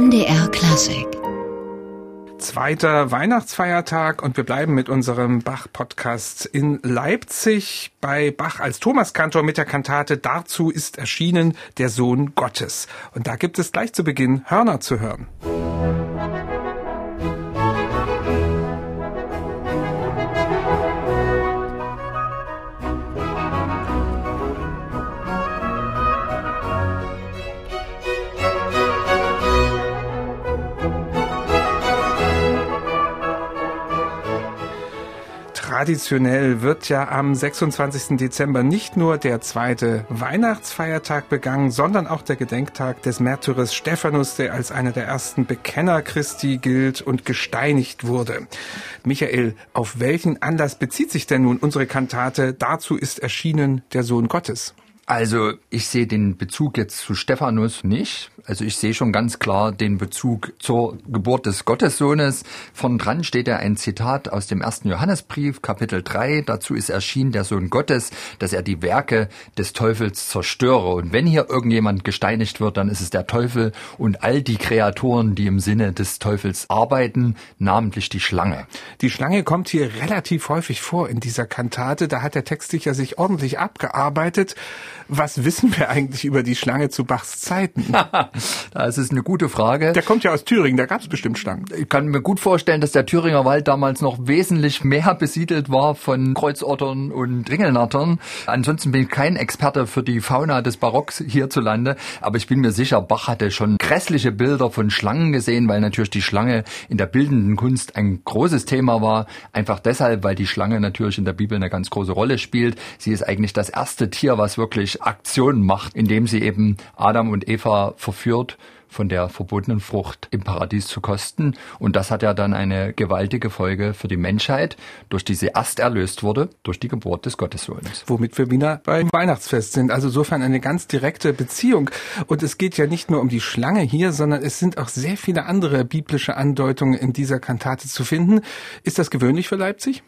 MDR Klassik. Zweiter Weihnachtsfeiertag und wir bleiben mit unserem Bach-Podcast in Leipzig bei Bach als Thomaskantor mit der Kantate Dazu ist erschienen der Sohn Gottes. Und da gibt es gleich zu Beginn Hörner zu hören. Traditionell wird ja am 26. Dezember nicht nur der zweite Weihnachtsfeiertag begangen, sondern auch der Gedenktag des Märtyrers Stephanus, der als einer der ersten Bekenner Christi gilt und gesteinigt wurde. Michael, auf welchen Anlass bezieht sich denn nun unsere Kantate Dazu ist erschienen der Sohn Gottes? Also ich sehe den Bezug jetzt zu Stephanus nicht. Also ich sehe schon ganz klar den Bezug zur Geburt des Gottessohnes. Von dran steht ja ein Zitat aus dem ersten Johannesbrief, Kapitel 3. Dazu ist erschienen der Sohn Gottes, dass er die Werke des Teufels zerstöre. Und wenn hier irgendjemand gesteinigt wird, dann ist es der Teufel und all die Kreaturen, die im Sinne des Teufels arbeiten, namentlich die Schlange. Die Schlange kommt hier relativ häufig vor in dieser Kantate. Da hat der Text sicher sich ordentlich abgearbeitet. Was wissen wir eigentlich über die Schlange zu Bachs Zeiten? das ist eine gute Frage. Der kommt ja aus Thüringen, da gab es bestimmt Schlangen. Ich kann mir gut vorstellen, dass der Thüringer Wald damals noch wesentlich mehr besiedelt war von Kreuzottern und Ringelnattern. Ansonsten bin ich kein Experte für die Fauna des Barocks hierzulande, aber ich bin mir sicher, Bach hatte schon grässliche Bilder von Schlangen gesehen, weil natürlich die Schlange in der bildenden Kunst ein großes Thema war. Einfach deshalb, weil die Schlange natürlich in der Bibel eine ganz große Rolle spielt. Sie ist eigentlich das erste Tier, was wirklich Aktionen macht, indem sie eben Adam und Eva verführt von der verbotenen Frucht im Paradies zu kosten. Und das hat ja dann eine gewaltige Folge für die Menschheit, durch die sie erst erlöst wurde, durch die Geburt des Gottessohnes. Womit wir wieder beim Weihnachtsfest sind. Also insofern eine ganz direkte Beziehung. Und es geht ja nicht nur um die Schlange hier, sondern es sind auch sehr viele andere biblische Andeutungen in dieser Kantate zu finden. Ist das gewöhnlich für Leipzig?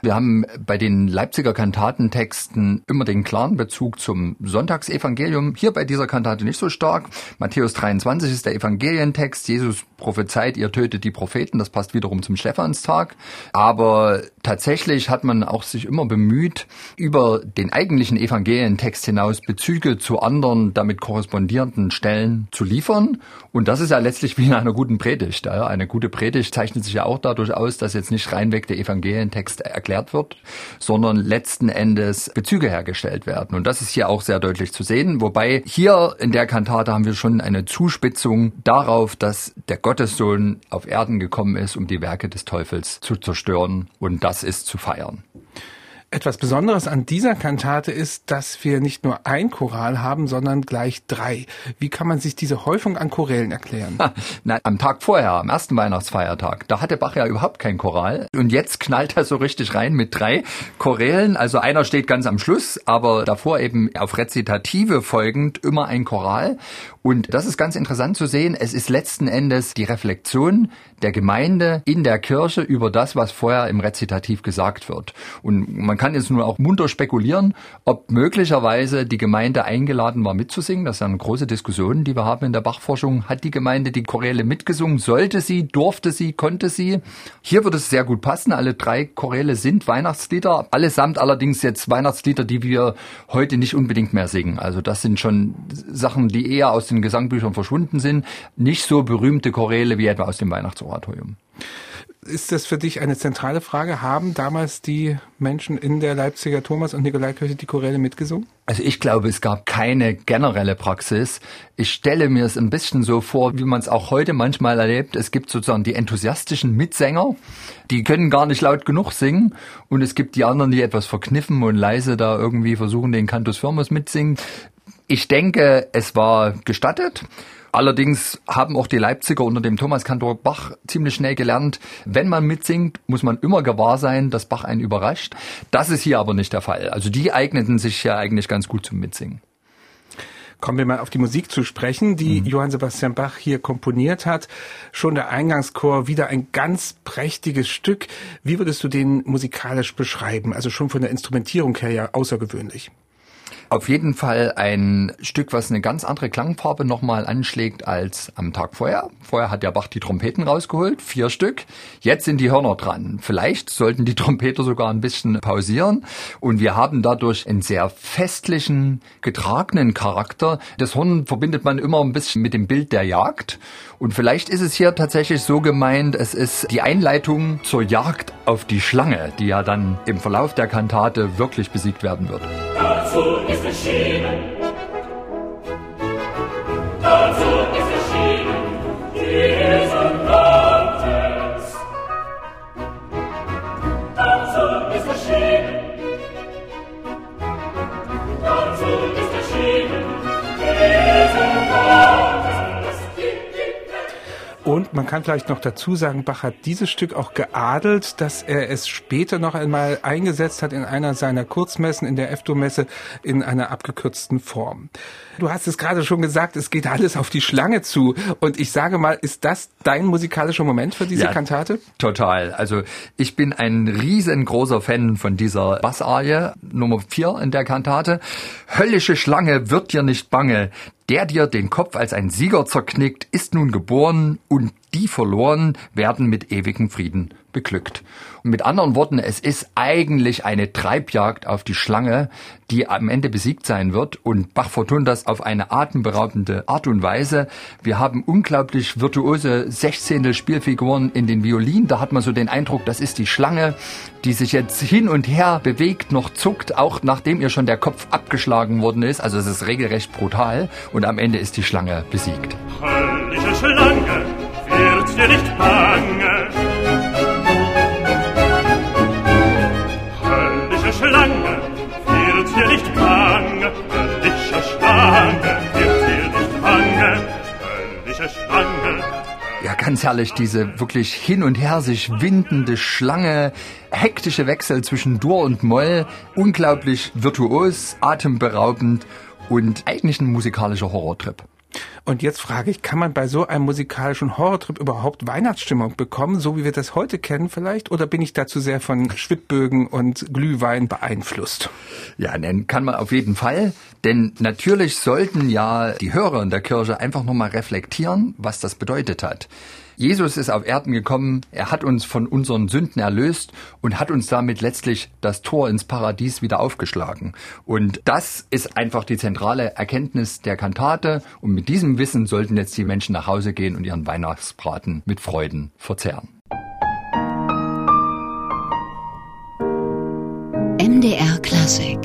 Wir haben bei den Leipziger Kantatentexten immer den klaren Bezug zum Sonntagsevangelium. Hier bei dieser Kantate nicht so stark. Matthäus 23 ist der Evangelientext. Jesus prophezeit, ihr tötet die Propheten. Das passt wiederum zum Stephanstag. Aber tatsächlich hat man auch sich immer bemüht, über den eigentlichen Evangelientext hinaus Bezüge zu anderen damit korrespondierenden Stellen zu liefern. Und das ist ja letztlich wie in einer guten Predigt. Eine gute Predigt zeichnet sich ja auch dadurch aus, dass jetzt nicht reinweg der Evangelientext erklärt erklärt wird, sondern letzten Endes Bezüge hergestellt werden. Und das ist hier auch sehr deutlich zu sehen. Wobei hier in der Kantate haben wir schon eine Zuspitzung darauf, dass der Gottessohn auf Erden gekommen ist, um die Werke des Teufels zu zerstören. Und das ist zu feiern. Etwas Besonderes an dieser Kantate ist, dass wir nicht nur ein Choral haben, sondern gleich drei. Wie kann man sich diese Häufung an Chorälen erklären? na, am Tag vorher, am ersten Weihnachtsfeiertag, da hatte Bach ja überhaupt kein Choral. Und jetzt knallt er so richtig rein mit drei Chorälen. Also einer steht ganz am Schluss, aber davor eben auf Rezitative folgend immer ein Choral. Und das ist ganz interessant zu sehen. Es ist letzten Endes die Reflexion der Gemeinde in der Kirche über das, was vorher im Rezitativ gesagt wird. Und man kann jetzt nur auch munter spekulieren, ob möglicherweise die Gemeinde eingeladen war mitzusingen. Das eine große Diskussion, die wir haben in der Bachforschung. Hat die Gemeinde die Choräle mitgesungen? Sollte sie? Durfte sie? Konnte sie? Hier würde es sehr gut passen. Alle drei Choräle sind Weihnachtslieder. Allesamt allerdings jetzt Weihnachtslieder, die wir heute nicht unbedingt mehr singen. Also das sind schon Sachen, die eher aus den Gesangbüchern verschwunden sind. Nicht so berühmte Choräle wie etwa aus dem Weihnachtsoratorium. Ist das für dich eine zentrale Frage? Haben damals die Menschen in der Leipziger Thomas- und Nikolaikirche die Choräle mitgesungen? Also ich glaube, es gab keine generelle Praxis. Ich stelle mir es ein bisschen so vor, wie man es auch heute manchmal erlebt. Es gibt sozusagen die enthusiastischen Mitsänger, die können gar nicht laut genug singen. Und es gibt die anderen, die etwas verkniffen und leise da irgendwie versuchen, den Cantus Firmus mitsingen. Ich denke, es war gestattet. Allerdings haben auch die Leipziger unter dem Thomas Kantor Bach ziemlich schnell gelernt, wenn man mitsingt, muss man immer gewahr sein, dass Bach einen überrascht. Das ist hier aber nicht der Fall. Also die eigneten sich ja eigentlich ganz gut zum Mitsingen. Kommen wir mal auf die Musik zu sprechen, die mhm. Johann Sebastian Bach hier komponiert hat. Schon der Eingangschor, wieder ein ganz prächtiges Stück. Wie würdest du den musikalisch beschreiben? Also schon von der Instrumentierung her ja außergewöhnlich. Auf jeden Fall ein Stück, was eine ganz andere Klangfarbe nochmal anschlägt als am Tag vorher. Vorher hat der Bach die Trompeten rausgeholt, vier Stück. Jetzt sind die Hörner dran. Vielleicht sollten die Trompeter sogar ein bisschen pausieren. Und wir haben dadurch einen sehr festlichen, getragenen Charakter. Das Horn verbindet man immer ein bisschen mit dem Bild der Jagd. Und vielleicht ist es hier tatsächlich so gemeint, es ist die Einleitung zur Jagd auf die Schlange, die ja dann im Verlauf der Kantate wirklich besiegt werden wird. Dazu ist erschienen. Dazu Und man kann vielleicht noch dazu sagen, Bach hat dieses Stück auch geadelt, dass er es später noch einmal eingesetzt hat in einer seiner Kurzmessen, in der F-Dur-Messe, in einer abgekürzten Form. Du hast es gerade schon gesagt, es geht alles auf die Schlange zu. Und ich sage mal, ist das dein musikalischer Moment für diese ja, Kantate? Total. Also ich bin ein riesengroßer Fan von dieser Bassarie, Nummer vier in der Kantate. Höllische Schlange wird dir nicht bange, der dir den Kopf als ein Sieger zerknickt, ist nun geboren und die verloren werden mit ewigem Frieden beglückt. Und mit anderen Worten, es ist eigentlich eine Treibjagd auf die Schlange, die am Ende besiegt sein wird. Und Bach vertont das auf eine atemberaubende Art und Weise. Wir haben unglaublich virtuose Sechzehntel Spielfiguren in den Violinen. Da hat man so den Eindruck, das ist die Schlange, die sich jetzt hin und her bewegt, noch zuckt, auch nachdem ihr schon der Kopf abgeschlagen worden ist. Also es ist regelrecht brutal. Und am Ende ist die Schlange besiegt. Höllische Schlange, wird dir nicht bange. Höllische Schlange, wird dir nicht bange. Höllische Schlange, wird dir nicht bange. Höllische Schlange. Ja, ganz herrlich, diese wirklich hin und her sich windende Schlange, hektische Wechsel zwischen Dur und Moll, unglaublich virtuos, atemberaubend und eigentlich ein musikalischer Horrortrip. Und jetzt frage ich, kann man bei so einem musikalischen Horrortrip überhaupt Weihnachtsstimmung bekommen, so wie wir das heute kennen vielleicht? Oder bin ich dazu sehr von Schwibbögen und Glühwein beeinflusst? Ja, nennen kann man auf jeden Fall. Denn natürlich sollten ja die Hörer in der Kirche einfach nochmal reflektieren, was das bedeutet hat. Jesus ist auf Erden gekommen, er hat uns von unseren Sünden erlöst und hat uns damit letztlich das Tor ins Paradies wieder aufgeschlagen. Und das ist einfach die zentrale Erkenntnis der Kantate. Und mit Wissen sollten jetzt die Menschen nach Hause gehen und ihren Weihnachtsbraten mit Freuden verzehren. MDR Klassik